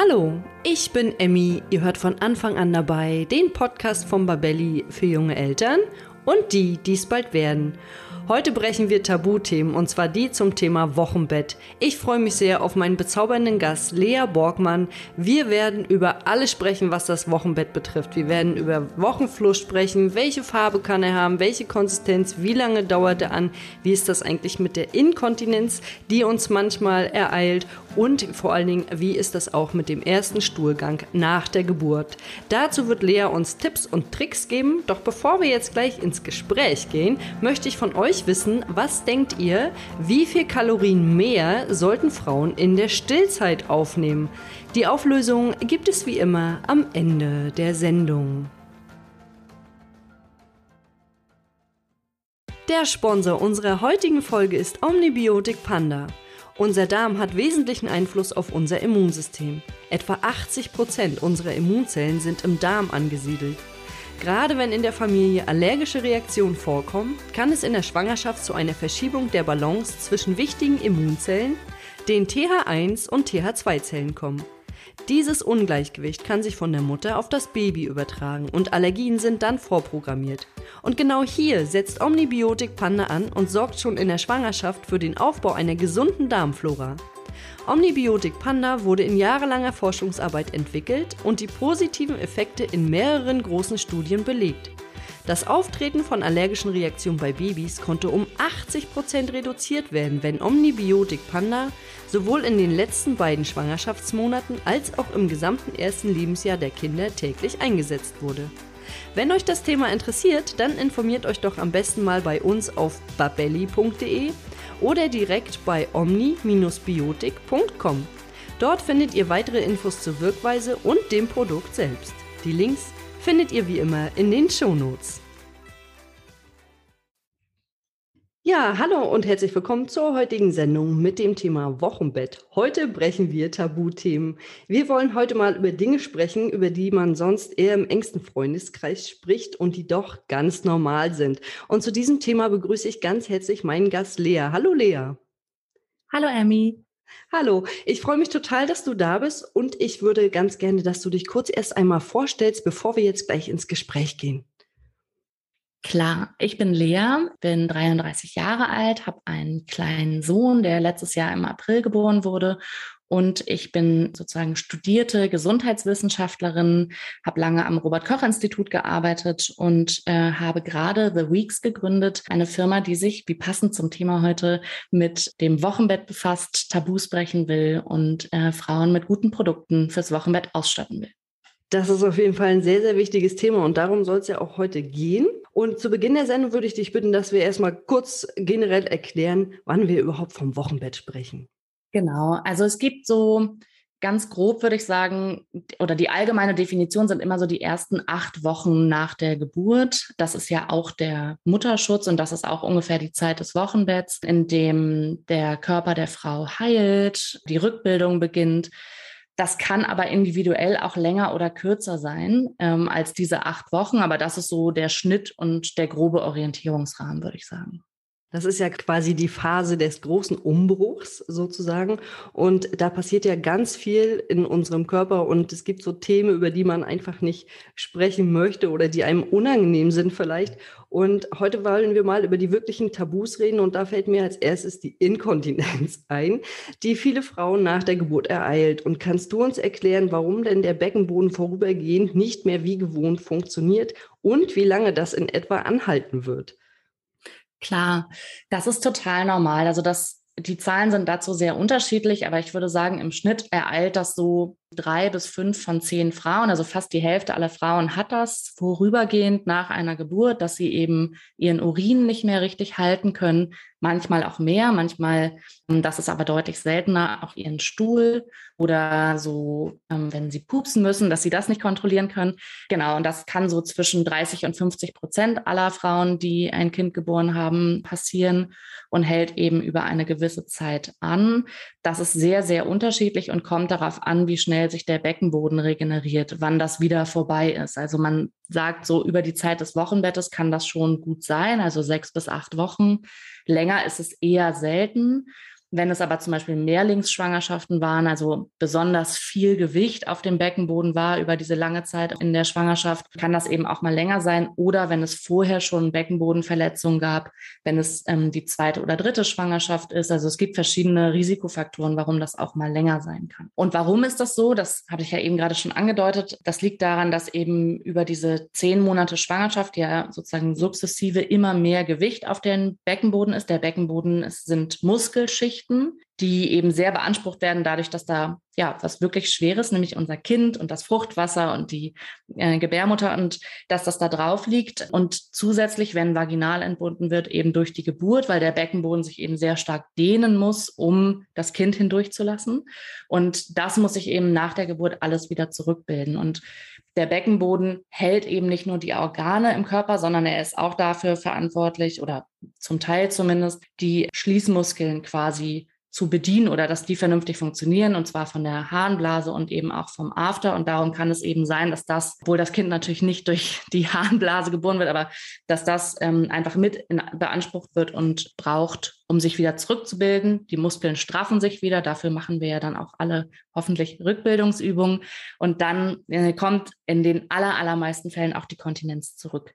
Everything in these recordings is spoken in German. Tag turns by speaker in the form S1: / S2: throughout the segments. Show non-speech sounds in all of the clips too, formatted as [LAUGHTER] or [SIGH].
S1: Hallo, ich bin Emmy. Ihr hört von Anfang an dabei den Podcast von Babelli für junge Eltern und die, die es bald werden. Heute brechen wir Tabuthemen und zwar die zum Thema Wochenbett. Ich freue mich sehr auf meinen bezaubernden Gast Lea Borgmann. Wir werden über alles sprechen, was das Wochenbett betrifft. Wir werden über Wochenfluss sprechen. Welche Farbe kann er haben? Welche Konsistenz? Wie lange dauert er an? Wie ist das eigentlich mit der Inkontinenz, die uns manchmal ereilt? Und vor allen Dingen, wie ist das auch mit dem ersten Stuhlgang nach der Geburt? Dazu wird Lea uns Tipps und Tricks geben. Doch bevor wir jetzt gleich ins Gespräch gehen, möchte ich von euch wissen, was denkt ihr, wie viel Kalorien mehr sollten Frauen in der Stillzeit aufnehmen? Die Auflösung gibt es wie immer am Ende der Sendung. Der Sponsor unserer heutigen Folge ist Omnibiotik Panda. Unser Darm hat wesentlichen Einfluss auf unser Immunsystem. Etwa 80 Prozent unserer Immunzellen sind im Darm angesiedelt. Gerade wenn in der Familie allergische Reaktionen vorkommen, kann es in der Schwangerschaft zu einer Verschiebung der Balance zwischen wichtigen Immunzellen, den TH1 und TH2-Zellen kommen. Dieses Ungleichgewicht kann sich von der Mutter auf das Baby übertragen und Allergien sind dann vorprogrammiert. Und genau hier setzt Omnibiotik Panda an und sorgt schon in der Schwangerschaft für den Aufbau einer gesunden Darmflora. Omnibiotik Panda wurde in jahrelanger Forschungsarbeit entwickelt und die positiven Effekte in mehreren großen Studien belegt. Das Auftreten von allergischen Reaktionen bei Babys konnte um 80% reduziert werden, wenn Omnibiotik Panda sowohl in den letzten beiden Schwangerschaftsmonaten als auch im gesamten ersten Lebensjahr der Kinder täglich eingesetzt wurde. Wenn euch das Thema interessiert, dann informiert euch doch am besten mal bei uns auf babelli.de oder direkt bei omni-biotik.com. Dort findet ihr weitere Infos zur Wirkweise und dem Produkt selbst. Die Links findet ihr wie immer in den Shownotes. Ja, hallo und herzlich willkommen zur heutigen Sendung mit dem Thema Wochenbett. Heute brechen wir Tabuthemen. Wir wollen heute mal über Dinge sprechen, über die man sonst eher im engsten Freundeskreis spricht und die doch ganz normal sind. Und zu diesem Thema begrüße ich ganz herzlich meinen Gast Lea. Hallo Lea.
S2: Hallo Emmy.
S1: Hallo, ich freue mich total, dass du da bist und ich würde ganz gerne, dass du dich kurz erst einmal vorstellst, bevor wir jetzt gleich ins Gespräch gehen.
S2: Klar, ich bin Lea, bin 33 Jahre alt, habe einen kleinen Sohn, der letztes Jahr im April geboren wurde und ich bin sozusagen studierte Gesundheitswissenschaftlerin, habe lange am Robert Koch Institut gearbeitet und äh, habe gerade The Weeks gegründet, eine Firma, die sich, wie passend zum Thema heute, mit dem Wochenbett befasst, Tabus brechen will und äh, Frauen mit guten Produkten fürs Wochenbett ausstatten will.
S1: Das ist auf jeden Fall ein sehr, sehr wichtiges Thema und darum soll es ja auch heute gehen. Und zu Beginn der Sendung würde ich dich bitten, dass wir erstmal kurz generell erklären, wann wir überhaupt vom Wochenbett sprechen.
S2: Genau, also es gibt so ganz grob, würde ich sagen, oder die allgemeine Definition sind immer so die ersten acht Wochen nach der Geburt. Das ist ja auch der Mutterschutz und das ist auch ungefähr die Zeit des Wochenbetts, in dem der Körper der Frau heilt, die Rückbildung beginnt. Das kann aber individuell auch länger oder kürzer sein ähm, als diese acht Wochen, aber das ist so der Schnitt und der grobe Orientierungsrahmen, würde ich sagen.
S1: Das ist ja quasi die Phase des großen Umbruchs sozusagen. Und da passiert ja ganz viel in unserem Körper. Und es gibt so Themen, über die man einfach nicht sprechen möchte oder die einem unangenehm sind vielleicht. Und heute wollen wir mal über die wirklichen Tabus reden. Und da fällt mir als erstes die Inkontinenz [LAUGHS] ein, die viele Frauen nach der Geburt ereilt. Und kannst du uns erklären, warum denn der Beckenboden vorübergehend nicht mehr wie gewohnt funktioniert und wie lange das in etwa anhalten wird?
S2: Klar, das ist total normal. Also das, die Zahlen sind dazu sehr unterschiedlich, aber ich würde sagen, im Schnitt ereilt das so drei bis fünf von zehn Frauen, also fast die Hälfte aller Frauen hat das vorübergehend nach einer Geburt, dass sie eben ihren Urin nicht mehr richtig halten können. Manchmal auch mehr, manchmal, ähm, das ist aber deutlich seltener, auch ihren Stuhl oder so, ähm, wenn sie pupsen müssen, dass sie das nicht kontrollieren können. Genau, und das kann so zwischen 30 und 50 Prozent aller Frauen, die ein Kind geboren haben, passieren und hält eben über eine gewisse Zeit an. Das ist sehr, sehr unterschiedlich und kommt darauf an, wie schnell sich der Beckenboden regeneriert, wann das wieder vorbei ist. Also man sagt so, über die Zeit des Wochenbettes kann das schon gut sein, also sechs bis acht Wochen. Länger ist es eher selten. Wenn es aber zum Beispiel Mehrlingsschwangerschaften waren, also besonders viel Gewicht auf dem Beckenboden war über diese lange Zeit in der Schwangerschaft, kann das eben auch mal länger sein. Oder wenn es vorher schon Beckenbodenverletzungen gab, wenn es ähm, die zweite oder dritte Schwangerschaft ist. Also es gibt verschiedene Risikofaktoren, warum das auch mal länger sein kann. Und warum ist das so? Das hatte ich ja eben gerade schon angedeutet. Das liegt daran, dass eben über diese zehn Monate Schwangerschaft ja sozusagen sukzessive immer mehr Gewicht auf den Beckenboden ist. Der Beckenboden es sind Muskelschichten Geschichten, die eben sehr beansprucht werden dadurch, dass da ja was wirklich Schweres, nämlich unser Kind und das Fruchtwasser und die äh, Gebärmutter und dass das da drauf liegt und zusätzlich, wenn vaginal entbunden wird, eben durch die Geburt, weil der Beckenboden sich eben sehr stark dehnen muss, um das Kind hindurchzulassen. Und das muss sich eben nach der Geburt alles wieder zurückbilden. Und der Beckenboden hält eben nicht nur die Organe im Körper, sondern er ist auch dafür verantwortlich oder zum Teil zumindest die Schließmuskeln quasi zu bedienen oder dass die vernünftig funktionieren und zwar von der Harnblase und eben auch vom After. Und darum kann es eben sein, dass das, obwohl das Kind natürlich nicht durch [LAUGHS] die Harnblase geboren wird, aber dass das ähm, einfach mit in, beansprucht wird und braucht, um sich wieder zurückzubilden. Die Muskeln straffen sich wieder. Dafür machen wir ja dann auch alle hoffentlich Rückbildungsübungen. Und dann äh, kommt in den aller, allermeisten Fällen auch die Kontinenz zurück.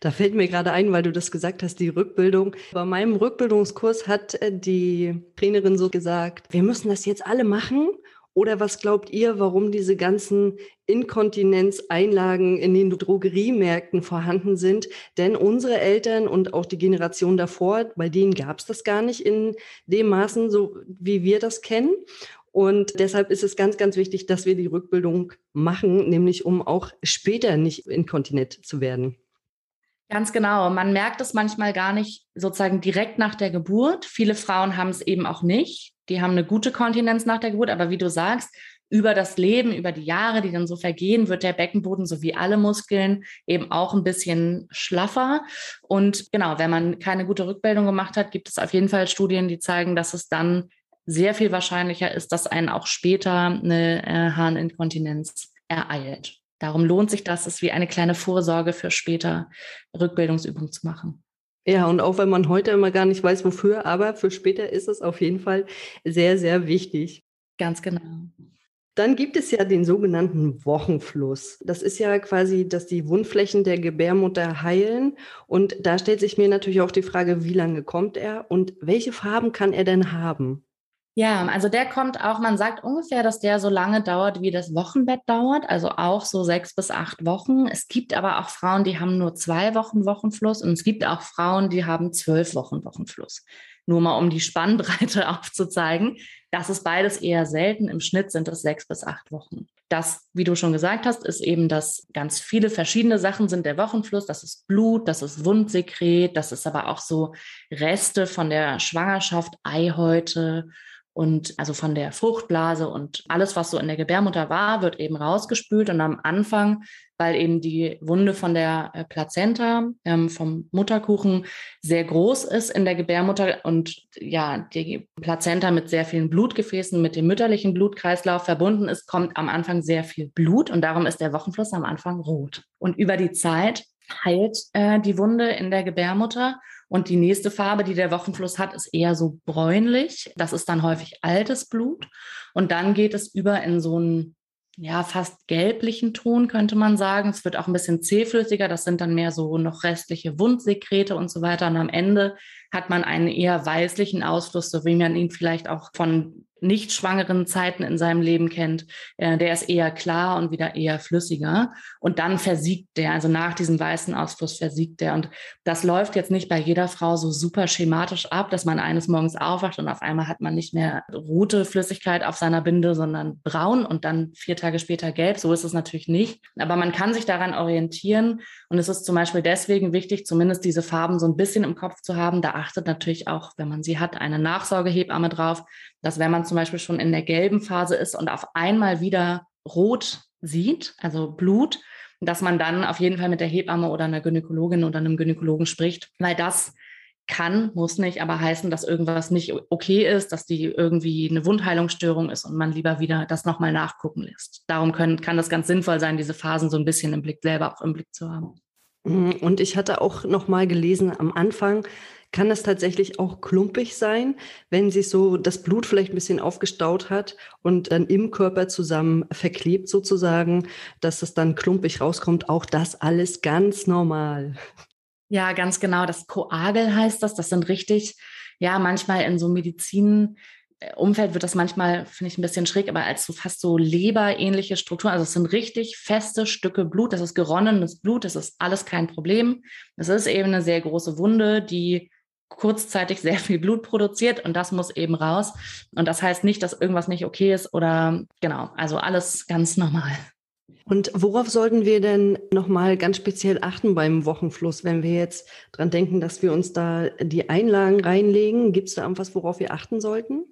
S1: Da fällt mir gerade ein, weil du das gesagt hast, die Rückbildung. Bei meinem Rückbildungskurs hat äh, die Trainerin so gesagt, wir müssen das jetzt alle machen. Oder was glaubt ihr, warum diese ganzen Inkontinenzeinlagen in den Drogeriemärkten vorhanden sind? Denn unsere Eltern und auch die Generation davor, bei denen gab es das gar nicht in dem Maßen, so wie wir das kennen. Und deshalb ist es ganz, ganz wichtig, dass wir die Rückbildung machen, nämlich um auch später nicht inkontinent zu werden.
S2: Ganz genau. Man merkt es manchmal gar nicht sozusagen direkt nach der Geburt. Viele Frauen haben es eben auch nicht. Die haben eine gute Kontinenz nach der Geburt. Aber wie du sagst, über das Leben, über die Jahre, die dann so vergehen, wird der Beckenboden so wie alle Muskeln eben auch ein bisschen schlaffer. Und genau, wenn man keine gute Rückbildung gemacht hat, gibt es auf jeden Fall Studien, die zeigen, dass es dann sehr viel wahrscheinlicher ist, dass einen auch später eine äh, Harninkontinenz ereilt. Darum lohnt sich das, es wie eine kleine Vorsorge für später Rückbildungsübungen zu machen.
S1: Ja, und auch wenn man heute immer gar nicht weiß, wofür, aber für später ist es auf jeden Fall sehr, sehr wichtig.
S2: Ganz genau.
S1: Dann gibt es ja den sogenannten Wochenfluss. Das ist ja quasi, dass die Wundflächen der Gebärmutter heilen. Und da stellt sich mir natürlich auch die Frage, wie lange kommt er und welche Farben kann er denn haben?
S2: Ja, also der kommt auch, man sagt ungefähr, dass der so lange dauert, wie das Wochenbett dauert, also auch so sechs bis acht Wochen. Es gibt aber auch Frauen, die haben nur zwei Wochen Wochenfluss und es gibt auch Frauen, die haben zwölf Wochen Wochenfluss. Nur mal um die Spannbreite [LAUGHS] aufzuzeigen. Das ist beides eher selten. Im Schnitt sind es sechs bis acht Wochen. Das, wie du schon gesagt hast, ist eben, dass ganz viele verschiedene Sachen sind der Wochenfluss. Das ist Blut, das ist Wundsekret, das ist aber auch so Reste von der Schwangerschaft, Eihäute und also von der Fruchtblase und alles, was so in der Gebärmutter war, wird eben rausgespült. Und am Anfang, weil eben die Wunde von der äh, Plazenta, ähm, vom Mutterkuchen sehr groß ist in der Gebärmutter und ja, die Plazenta mit sehr vielen Blutgefäßen, mit dem mütterlichen Blutkreislauf verbunden ist, kommt am Anfang sehr viel Blut und darum ist der Wochenfluss am Anfang rot. Und über die Zeit heilt äh, die Wunde in der Gebärmutter und die nächste Farbe, die der Wochenfluss hat, ist eher so bräunlich. Das ist dann häufig altes Blut. Und dann geht es über in so einen ja, fast gelblichen Ton, könnte man sagen. Es wird auch ein bisschen zähflüssiger. Das sind dann mehr so noch restliche Wundsekrete und so weiter. Und am Ende hat man einen eher weißlichen Ausfluss, so wie man ihn vielleicht auch von nicht schwangeren Zeiten in seinem Leben kennt, äh, der ist eher klar und wieder eher flüssiger. Und dann versiegt der, also nach diesem weißen Ausfluss versiegt der. Und das läuft jetzt nicht bei jeder Frau so super schematisch ab, dass man eines Morgens aufwacht und auf einmal hat man nicht mehr rote Flüssigkeit auf seiner Binde, sondern braun und dann vier Tage später gelb. So ist es natürlich nicht. Aber man kann sich daran orientieren. Und es ist zum Beispiel deswegen wichtig, zumindest diese Farben so ein bisschen im Kopf zu haben. Da achtet natürlich auch, wenn man sie hat, eine Nachsorgehebamme drauf, dass wenn man zum Beispiel schon in der gelben Phase ist und auf einmal wieder rot sieht, also Blut, dass man dann auf jeden Fall mit der Hebamme oder einer Gynäkologin oder einem Gynäkologen spricht, weil das kann, muss nicht, aber heißen, dass irgendwas nicht okay ist, dass die irgendwie eine Wundheilungsstörung ist und man lieber wieder das nochmal nachgucken lässt. Darum können, kann das ganz sinnvoll sein, diese Phasen so ein bisschen im Blick selber auch im Blick zu haben.
S1: Mhm, und ich hatte auch noch mal gelesen, am Anfang Kann das tatsächlich auch klumpig sein, wenn sich so das Blut vielleicht ein bisschen aufgestaut hat und dann im Körper zusammen verklebt sozusagen, dass es dann klumpig rauskommt? Auch das alles ganz normal.
S2: Ja, ganz genau. Das Koagel heißt das. Das sind richtig, ja, manchmal in so Medizin Umfeld wird das manchmal, finde ich, ein bisschen schräg, aber als so fast so leberähnliche Strukturen. Also es sind richtig feste Stücke Blut, das ist geronnenes Blut, das ist alles kein Problem. Es ist eben eine sehr große Wunde, die kurzzeitig sehr viel Blut produziert und das muss eben raus. Und das heißt nicht, dass irgendwas nicht okay ist oder genau, also alles ganz normal.
S1: Und worauf sollten wir denn nochmal ganz speziell achten beim Wochenfluss, wenn wir jetzt dran denken, dass wir uns da die Einlagen reinlegen? Gibt es da irgendwas, worauf wir achten sollten?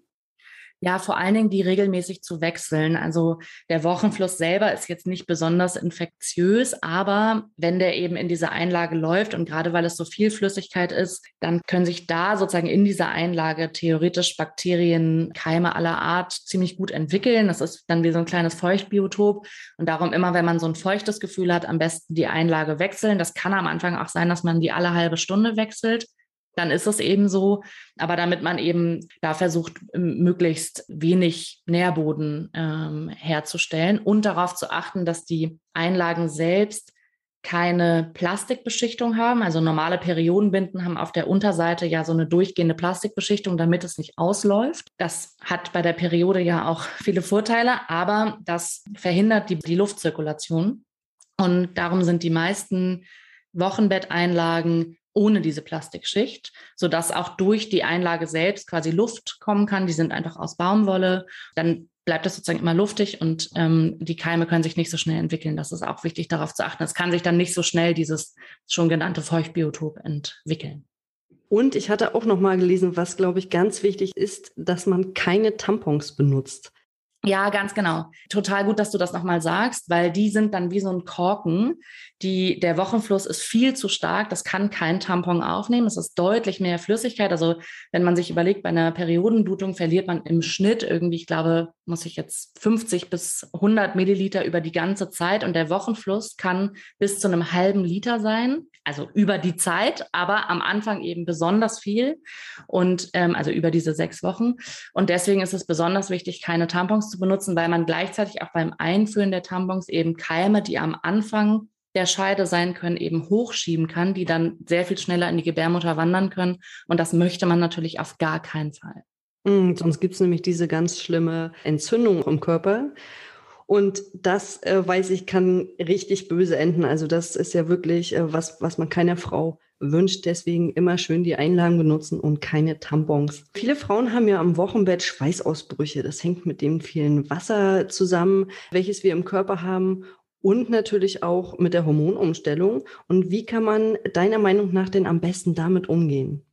S2: Ja, vor allen Dingen die regelmäßig zu wechseln. Also der Wochenfluss selber ist jetzt nicht besonders infektiös, aber wenn der eben in dieser Einlage läuft und gerade weil es so viel Flüssigkeit ist, dann können sich da sozusagen in dieser Einlage theoretisch Bakterien, Keime aller Art ziemlich gut entwickeln. Das ist dann wie so ein kleines Feuchtbiotop. Und darum immer, wenn man so ein feuchtes Gefühl hat, am besten die Einlage wechseln. Das kann am Anfang auch sein, dass man die alle halbe Stunde wechselt dann ist es eben so. Aber damit man eben da versucht, möglichst wenig Nährboden ähm, herzustellen und darauf zu achten, dass die Einlagen selbst keine Plastikbeschichtung haben. Also normale Periodenbinden haben auf der Unterseite ja so eine durchgehende Plastikbeschichtung, damit es nicht ausläuft. Das hat bei der Periode ja auch [LAUGHS] viele Vorteile, aber das verhindert die, die Luftzirkulation. Und darum sind die meisten Wochenbetteinlagen ohne diese Plastikschicht, sodass auch durch die Einlage selbst quasi Luft kommen kann. Die sind einfach aus Baumwolle. Dann bleibt es sozusagen immer luftig und ähm, die Keime können sich nicht so schnell entwickeln. Das ist auch wichtig darauf zu achten. Es kann sich dann nicht so schnell dieses schon genannte Feuchtbiotop entwickeln.
S1: Und ich hatte auch noch mal gelesen, was glaube ich ganz wichtig ist, dass man keine Tampons benutzt.
S2: Ja, ganz genau. Total gut, dass du das nochmal sagst, weil die sind dann wie so ein Korken. Die, der Wochenfluss ist viel zu stark. Das kann kein Tampon aufnehmen. Es ist deutlich mehr Flüssigkeit. Also wenn man sich überlegt, bei einer Periodenblutung verliert man im Schnitt irgendwie, ich glaube, muss ich jetzt 50 bis 100 Milliliter über die ganze Zeit. Und der Wochenfluss kann bis zu einem halben Liter sein. Also über die Zeit, aber am Anfang eben besonders viel. Und ähm, also über diese sechs Wochen. Und deswegen ist es besonders wichtig, keine Tampons zu benutzen, weil man gleichzeitig auch beim Einführen der Tampons eben Keime, die am Anfang der Scheide sein können, eben hochschieben kann, die dann sehr viel schneller in die Gebärmutter wandern können. Und das möchte man natürlich auf gar keinen Fall.
S1: Mhm, sonst gibt es nämlich diese ganz schlimme Entzündung im Körper. Und das, äh, weiß ich, kann richtig böse enden. Also das ist ja wirklich äh, was, was man keiner Frau wünscht. Deswegen immer schön die Einlagen benutzen und keine Tampons. Viele Frauen haben ja am Wochenbett Schweißausbrüche. Das hängt mit dem vielen Wasser zusammen, welches wir im Körper haben und natürlich auch mit der Hormonumstellung. Und wie kann man deiner Meinung nach denn am besten damit umgehen?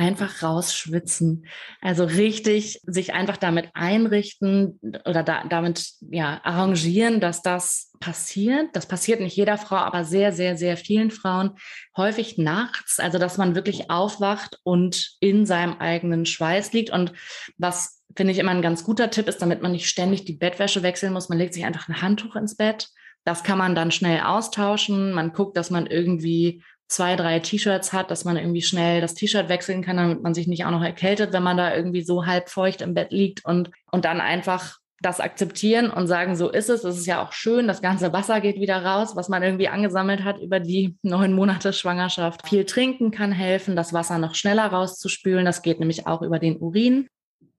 S2: einfach rausschwitzen. Also richtig sich einfach damit einrichten oder da, damit ja arrangieren, dass das passiert. Das passiert nicht jeder Frau, aber sehr, sehr, sehr vielen Frauen. Häufig nachts, also dass man wirklich aufwacht und in seinem eigenen Schweiß liegt. Und was finde ich immer ein ganz guter Tipp ist, damit man nicht ständig die Bettwäsche wechseln muss, man legt sich einfach ein Handtuch ins Bett. Das kann man dann schnell austauschen. Man guckt, dass man irgendwie zwei, drei T-Shirts hat, dass man irgendwie schnell das T-Shirt wechseln kann, damit man sich nicht auch noch erkältet, wenn man da irgendwie so halb feucht im Bett liegt und, und dann einfach das akzeptieren und sagen, so ist es. Es ist ja auch schön, das ganze Wasser geht wieder raus, was man irgendwie angesammelt hat über die [LAUGHS] neun Monate Schwangerschaft. Viel trinken kann helfen, das Wasser noch schneller rauszuspülen. Das geht nämlich auch über den Urin.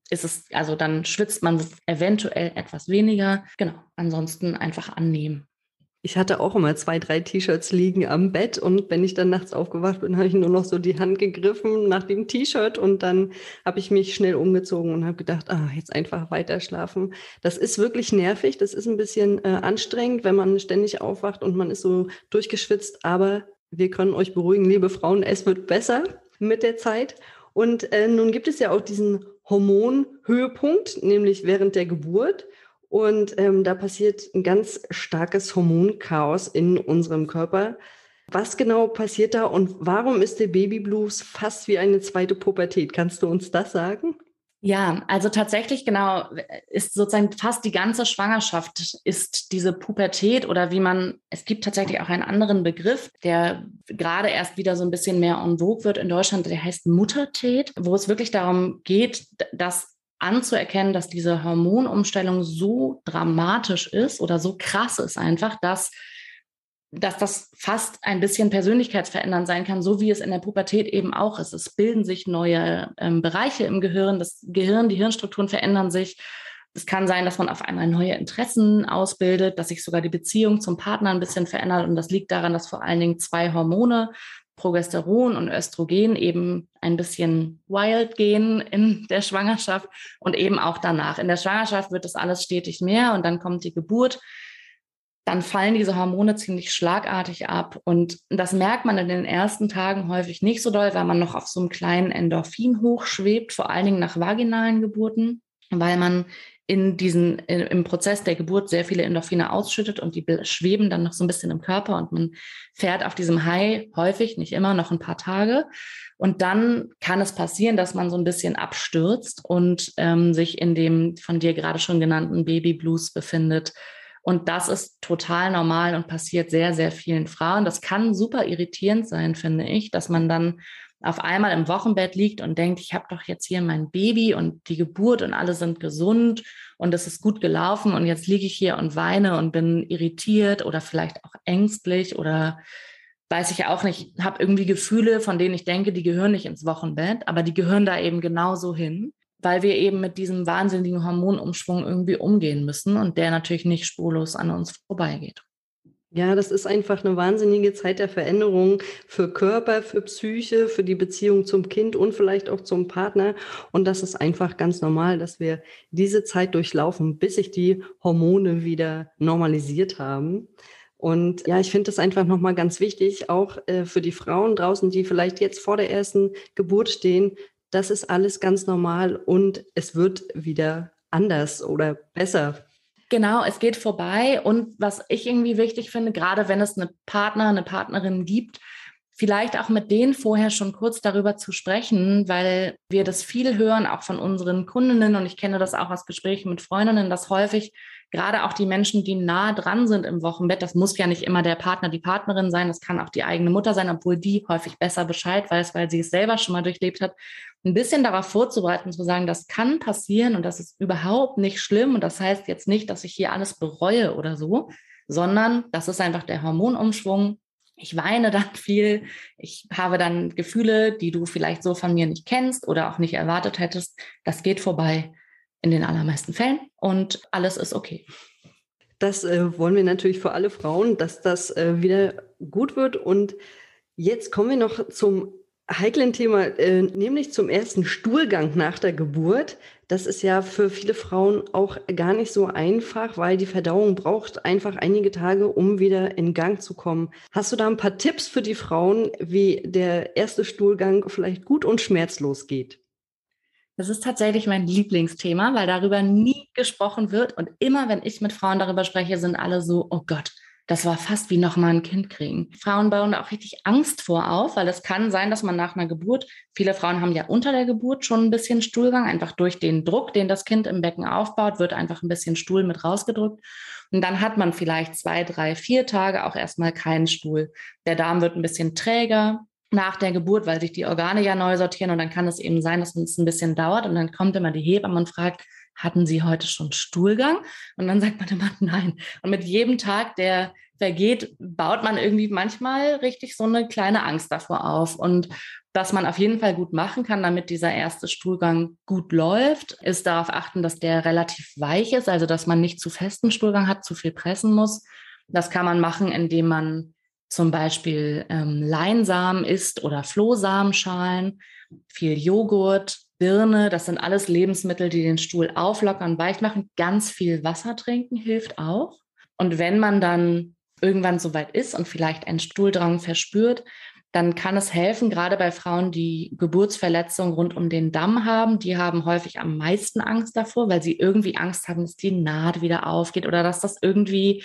S2: Ist es, also dann schwitzt man eventuell etwas weniger. Genau. Ansonsten einfach annehmen.
S1: Ich hatte auch immer zwei, drei T-Shirts liegen am Bett und wenn ich dann nachts aufgewacht bin, habe ich nur noch so die Hand gegriffen nach dem T-Shirt und dann habe ich mich schnell umgezogen und habe gedacht, ah, jetzt einfach weiter schlafen. Das ist wirklich nervig, das ist ein bisschen äh, anstrengend, wenn man ständig aufwacht und man ist so durchgeschwitzt, aber wir können euch beruhigen, liebe Frauen, es wird besser mit der Zeit. Und äh, nun gibt es ja auch diesen Hormonhöhepunkt, nämlich während der Geburt. Und ähm, da passiert ein ganz starkes Hormonchaos in unserem Körper. Was genau passiert da und warum ist der Babyblues fast wie eine zweite Pubertät? Kannst du uns das sagen?
S2: Ja, also tatsächlich genau ist sozusagen fast die ganze Schwangerschaft ist diese Pubertät oder wie man, es gibt tatsächlich auch einen anderen Begriff, der gerade erst wieder so ein bisschen mehr en vogue wird in Deutschland, der heißt Muttertät, wo es wirklich darum geht, das anzuerkennen, dass diese Hormonumstellung so dramatisch ist oder so krass ist einfach, dass dass das fast ein bisschen persönlichkeitsverändernd sein kann, so wie es in der Pubertät eben auch ist. Es bilden sich neue ähm, Bereiche im Gehirn, das Gehirn, die Hirnstrukturen verändern sich. Es kann sein, dass man auf einmal neue Interessen ausbildet, dass sich sogar die Beziehung zum Partner ein bisschen verändert. Und das liegt daran, dass vor allen Dingen zwei Hormone, Progesteron und Östrogen, eben ein bisschen wild gehen in der Schwangerschaft und eben auch danach. In der Schwangerschaft wird das alles stetig mehr und dann kommt die Geburt dann fallen diese Hormone ziemlich schlagartig ab. Und das merkt man in den ersten Tagen häufig nicht so doll, weil man noch auf so einem kleinen Endorphin hochschwebt, vor allen Dingen nach vaginalen Geburten, weil man in diesen, in, im Prozess der Geburt sehr viele Endorphine ausschüttet und die schweben dann noch so ein bisschen im Körper und man fährt auf diesem High häufig, nicht immer, noch ein paar Tage. Und dann kann es passieren, dass man so ein bisschen abstürzt und ähm, sich in dem von dir gerade schon genannten Baby Blues befindet und das ist total normal und passiert sehr, sehr vielen Frauen. Das kann super irritierend sein, finde ich, dass man dann auf einmal im Wochenbett liegt und denkt, ich habe doch jetzt hier mein Baby und die Geburt und alle sind gesund und es ist gut gelaufen und jetzt liege ich hier und weine und bin irritiert oder vielleicht auch ängstlich oder weiß ich auch nicht, habe irgendwie Gefühle, von denen ich denke, die gehören nicht ins Wochenbett, aber die gehören da eben genauso hin weil wir eben mit diesem wahnsinnigen Hormonumschwung irgendwie umgehen müssen und der natürlich nicht spurlos an uns vorbeigeht.
S1: Ja, das ist einfach eine wahnsinnige Zeit der Veränderung für Körper, für Psyche, für die Beziehung zum Kind und vielleicht auch zum Partner. Und das ist einfach ganz normal, dass wir diese Zeit durchlaufen, bis sich die Hormone wieder normalisiert haben. Und ja, ich finde das einfach nochmal ganz wichtig, auch äh, für die Frauen draußen, die vielleicht jetzt vor der ersten Geburt stehen, das ist alles ganz normal und es wird wieder anders oder besser.
S2: Genau, es geht vorbei. Und was ich irgendwie wichtig finde, gerade wenn es eine Partner, eine Partnerin gibt, vielleicht auch mit denen vorher schon kurz darüber zu sprechen, weil wir das viel hören, auch von unseren Kundinnen. Und ich kenne das auch aus Gesprächen mit Freundinnen, dass häufig gerade auch die Menschen, die nah dran sind im Wochenbett, das muss ja nicht immer der Partner, die Partnerin sein, das kann auch die eigene Mutter sein, obwohl die häufig besser Bescheid weiß, weil sie es selber schon mal durchlebt hat, ein bisschen darauf vorzubereiten, zu sagen, das kann passieren und das ist überhaupt nicht schlimm und das heißt jetzt nicht, dass ich hier alles bereue oder so, sondern das ist einfach der Hormonumschwung. Ich weine dann [LAUGHS] viel, ich habe dann Gefühle, die du vielleicht so von mir nicht kennst oder auch nicht erwartet hättest. Das geht vorbei in den allermeisten Fällen und alles ist okay.
S1: Das äh, wollen wir natürlich für alle Frauen, dass das äh, wieder gut wird. Und jetzt kommen wir noch zum heiklen Thema, äh, nämlich zum ersten Stuhlgang nach der Geburt. Das ist ja für viele Frauen auch gar nicht so einfach, weil die Verdauung braucht einfach einige Tage, um wieder in Gang zu kommen. Hast du da ein paar Tipps für die Frauen, wie der erste Stuhlgang vielleicht gut und schmerzlos geht?
S2: Das ist tatsächlich mein Lieblingsthema, weil darüber nie gesprochen wird. Und immer, wenn ich mit Frauen darüber spreche, sind alle so, oh Gott, das war fast wie nochmal ein Kind kriegen. Frauen bauen da auch richtig Angst vor auf, weil es kann sein, dass man nach einer Geburt, viele Frauen haben ja unter der Geburt schon ein bisschen Stuhlgang, einfach durch den Druck, den das Kind im Becken aufbaut, wird einfach ein bisschen Stuhl mit rausgedrückt. Und dann hat man vielleicht zwei, drei, vier Tage auch erstmal keinen Stuhl. Der Darm wird ein bisschen träger, nach der Geburt, weil sich die Organe ja neu sortieren und dann kann es eben sein, dass es ein bisschen dauert und dann kommt immer die Hebamme und fragt, hatten Sie heute schon Stuhlgang? Und dann sagt man immer [LAUGHS] nein. Und mit jedem Tag, der vergeht, baut man irgendwie manchmal richtig so eine kleine Angst davor auf. Und was man auf jeden Fall gut machen kann, damit dieser erste Stuhlgang gut läuft, ist darauf achten, dass der relativ weich ist, also dass man nicht zu festen Stuhlgang hat, zu viel pressen muss. Das kann man machen, indem man zum Beispiel ähm, Leinsamen isst oder Flohsamenschalen, viel Joghurt, Birne, das sind alles Lebensmittel, die den Stuhl auflockern, weich machen. Ganz viel Wasser trinken hilft auch. Und wenn man dann irgendwann so weit ist und vielleicht einen Stuhldrang verspürt, dann kann es helfen, gerade bei Frauen, die Geburtsverletzungen rund um den Damm haben, die haben häufig am meisten Angst davor, weil sie irgendwie Angst haben, dass die Naht wieder aufgeht oder dass das irgendwie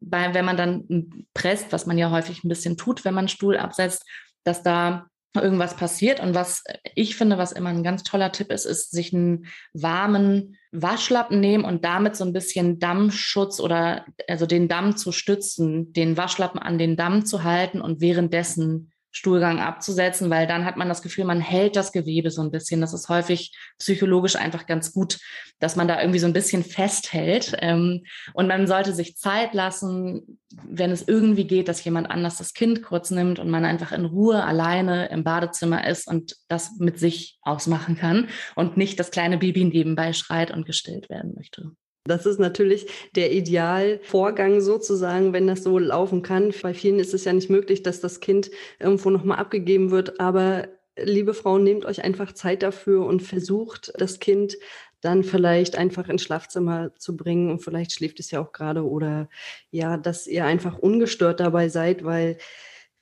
S2: bei, wenn man dann presst, was man ja häufig ein bisschen tut, wenn man Stuhl absetzt, dass da irgendwas passiert. Und was ich finde, was immer ein ganz toller Tipp ist, ist, sich einen warmen Waschlappen nehmen und damit so ein bisschen Dammschutz oder also den Damm zu stützen, den Waschlappen an den Damm zu halten und währenddessen Stuhlgang abzusetzen, weil dann hat man das Gefühl, man hält das Gewebe so ein bisschen. Das ist häufig psychologisch einfach ganz gut, dass man da irgendwie so ein bisschen festhält. Ähm, und man sollte sich Zeit lassen, wenn es irgendwie geht, dass jemand anders das Kind kurz nimmt und man einfach in Ruhe alleine im Badezimmer ist und das mit sich ausmachen kann und nicht das kleine Baby nebenbei schreit und gestillt werden möchte.
S1: Das ist natürlich der Idealvorgang sozusagen, wenn das so laufen kann. Bei vielen ist es ja nicht möglich, dass das Kind irgendwo nochmal abgegeben wird. Aber liebe Frauen, nehmt euch einfach Zeit dafür und versucht das Kind dann vielleicht einfach ins Schlafzimmer zu bringen und vielleicht schläft es ja auch gerade oder ja, dass ihr einfach ungestört dabei seid, weil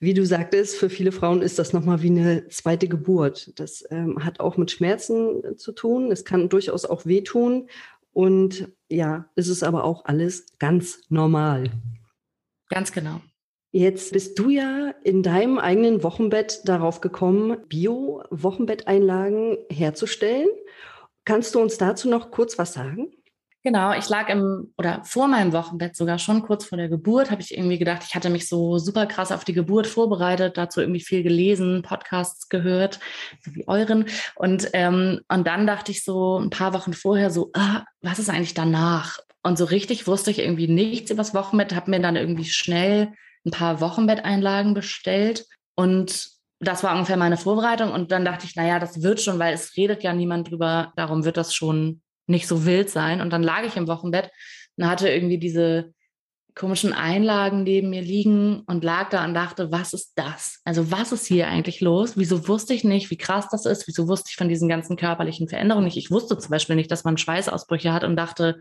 S1: wie du sagtest, für viele Frauen ist das nochmal wie eine zweite Geburt. Das ähm, hat auch mit Schmerzen zu tun. Es kann durchaus auch wehtun. Und ja, es ist aber auch alles ganz normal.
S2: Ganz genau.
S1: Jetzt bist du ja in deinem eigenen Wochenbett darauf gekommen, Bio-Wochenbetteinlagen herzustellen. Kannst du uns dazu noch kurz was sagen?
S2: Genau, ich lag im oder vor meinem Wochenbett sogar schon kurz vor der Geburt, habe ich irgendwie gedacht, ich hatte mich so super krass auf die Geburt vorbereitet, dazu irgendwie viel gelesen, Podcasts gehört, so wie euren. Und, ähm, und dann dachte ich so ein paar Wochen vorher so, ah, was ist eigentlich danach? Und so richtig wusste ich irgendwie nichts über das Wochenbett, habe mir dann irgendwie schnell ein paar Wochenbetteinlagen bestellt und das war ungefähr meine Vorbereitung. Und dann dachte ich, naja, das wird schon, weil es redet ja niemand drüber, darum wird das schon nicht so wild sein. Und dann lag ich im Wochenbett und hatte irgendwie diese komischen Einlagen neben mir liegen und lag da und dachte, was ist das? Also was ist hier eigentlich los? Wieso wusste ich nicht, wie krass das ist? Wieso wusste ich von diesen ganzen körperlichen Veränderungen nicht? Ich wusste zum Beispiel nicht, dass man Schweißausbrüche hat und dachte,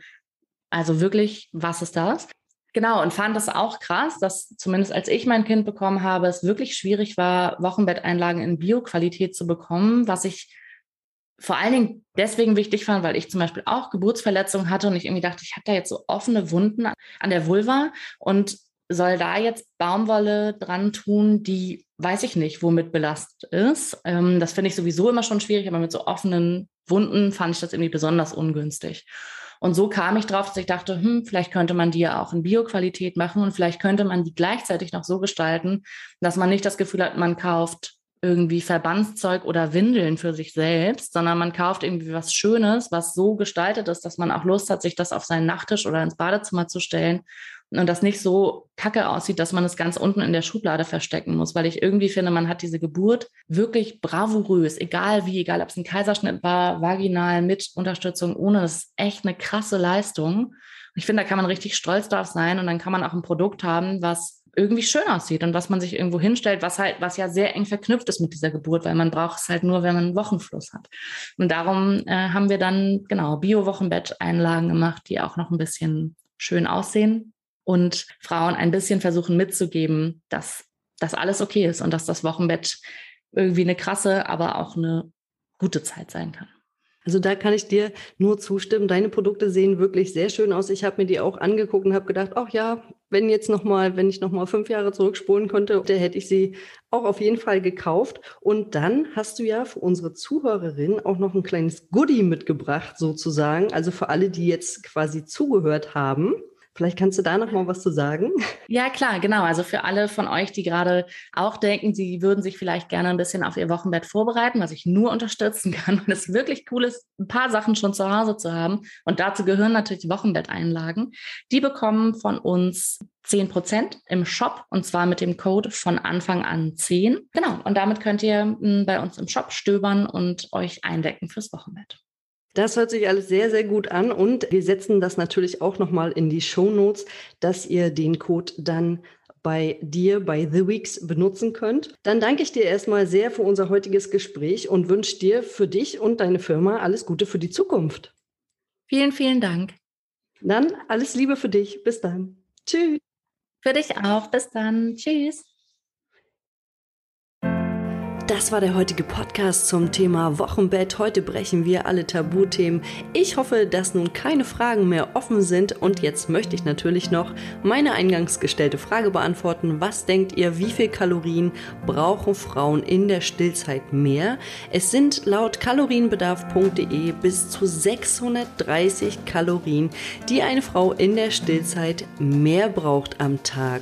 S2: also wirklich, was ist das? Genau, und fand das auch krass, dass zumindest als ich mein Kind bekommen habe, es wirklich schwierig war, Wochenbetteinlagen in Bioqualität zu bekommen, was ich vor allen Dingen deswegen wichtig fand, weil ich zum Beispiel auch Geburtsverletzungen hatte und ich irgendwie dachte, ich habe da jetzt so offene Wunden an der Vulva und soll da jetzt Baumwolle dran tun, die weiß ich nicht, womit belastet ist. Ähm, das finde ich sowieso immer schon schwierig, aber mit so offenen Wunden fand ich das irgendwie besonders ungünstig. Und so kam ich drauf, dass ich dachte, hm, vielleicht könnte man die ja auch in Bioqualität machen und vielleicht könnte man die gleichzeitig noch so gestalten, dass man nicht das Gefühl hat, man kauft irgendwie Verbandszeug oder Windeln für sich selbst, sondern man kauft irgendwie was Schönes, was so gestaltet ist, dass man auch Lust hat, sich das auf seinen Nachttisch oder ins Badezimmer zu stellen und das nicht so kacke aussieht, dass man es ganz unten in der Schublade verstecken muss, weil ich irgendwie finde, man hat diese Geburt wirklich bravourös, egal wie, egal ob es ein Kaiserschnitt war, vaginal, mit Unterstützung, ohne, das ist echt eine krasse Leistung. Ich finde, da kann man richtig stolz drauf sein und dann kann man auch ein Produkt haben, was irgendwie schön aussieht und was man sich irgendwo hinstellt, was halt, was ja sehr eng verknüpft ist mit dieser Geburt, weil man braucht es halt nur, wenn man einen Wochenfluss hat. Und darum äh, haben wir dann genau Bio-Wochenbett-Einlagen gemacht, die auch noch ein bisschen schön aussehen und Frauen ein bisschen versuchen mitzugeben, dass das alles okay ist und dass das Wochenbett irgendwie eine krasse, aber auch eine gute Zeit sein kann.
S1: Also da kann ich dir nur zustimmen. Deine Produkte sehen wirklich sehr schön aus. Ich habe mir die auch angeguckt und habe gedacht, ach ja, wenn jetzt noch mal, wenn ich noch mal fünf Jahre zurückspulen könnte, dann hätte ich sie auch auf jeden Fall gekauft. Und dann hast du ja für unsere Zuhörerin auch noch ein kleines Goodie mitgebracht, sozusagen. Also für alle, die jetzt quasi zugehört haben. Vielleicht kannst du da noch mal was zu sagen.
S2: Ja, klar, genau. Also für alle von euch, die gerade auch denken, sie würden sich vielleicht gerne ein bisschen auf ihr Wochenbett vorbereiten, was ich nur unterstützen kann, [LAUGHS] weil es wirklich cool ist, ein paar Sachen schon zu Hause zu haben. Und dazu gehören natürlich Wochenbetteinlagen. Die bekommen von uns 10 Prozent im Shop und zwar mit dem Code von Anfang an 10. Genau. Und damit könnt ihr hm, bei uns im Shop stöbern und euch eindecken fürs Wochenbett.
S1: Das hört sich alles sehr, sehr gut an und wir setzen das natürlich auch nochmal in die Show Notes, dass ihr den Code dann bei dir, bei The Weeks benutzen könnt. Dann danke ich dir erstmal sehr für unser heutiges Gespräch und wünsche dir für dich und deine Firma alles Gute für die Zukunft.
S2: Vielen, vielen Dank.
S1: Dann alles Liebe für dich. Bis dann. Tschüss.
S2: Für dich auch. Bis dann. Tschüss.
S1: Das war der heutige Podcast zum Thema Wochenbett. Heute brechen wir alle Tabuthemen. Ich hoffe, dass nun keine Fragen mehr offen sind. Und jetzt möchte ich natürlich noch meine eingangs gestellte Frage beantworten. Was denkt ihr, wie viel Kalorien brauchen Frauen in der Stillzeit mehr? Es sind laut kalorienbedarf.de bis zu 630 Kalorien, die eine Frau in der Stillzeit mehr braucht am Tag.